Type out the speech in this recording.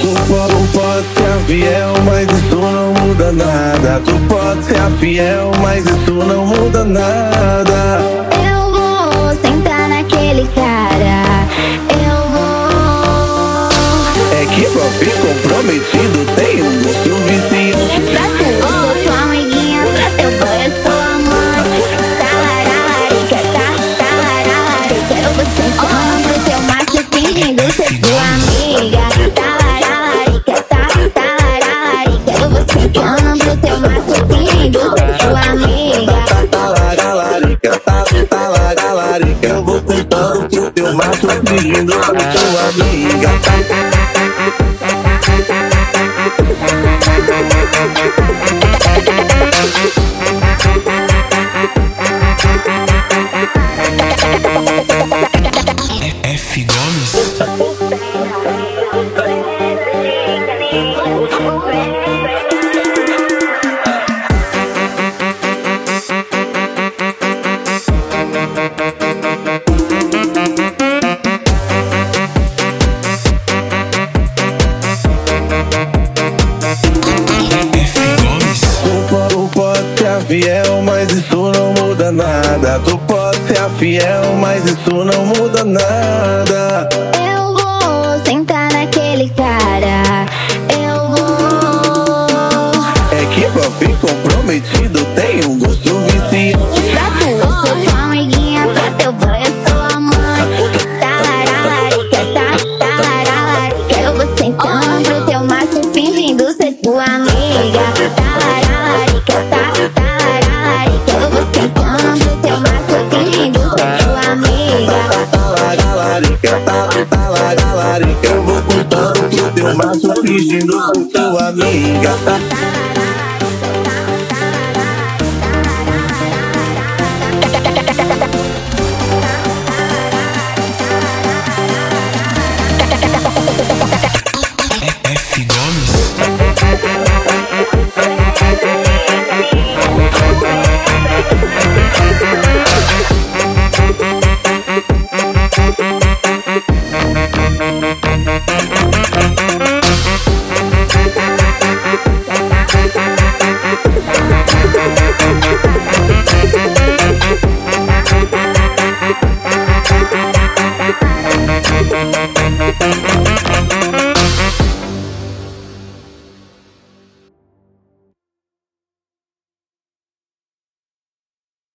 Tu pode, pode ser fiel, mas isso não muda nada. Tu pode ser fiel, mas isso não muda nada. Eu vou sentar naquele cara. Eu vou. É que pra vir comprometido tem um gosto viciante. Fingindo tua amiga. F Gomes. Fiel, mas isso não muda nada. Tu pode ser fiel, mas isso não muda nada. Eu vou sentar naquele cara. Eu vou. É que pra vir comprometido tem um gosto viciante. Pra tu, eu sou tua amiguinha. Pra teu boy, eu sou a mãe. Talararica, tá, talararica. Eu vou sentando pro teu macho fingindo ser tua amiga. Talararica, Eu vou contando pro teu macho fingindo tua amiga. Thank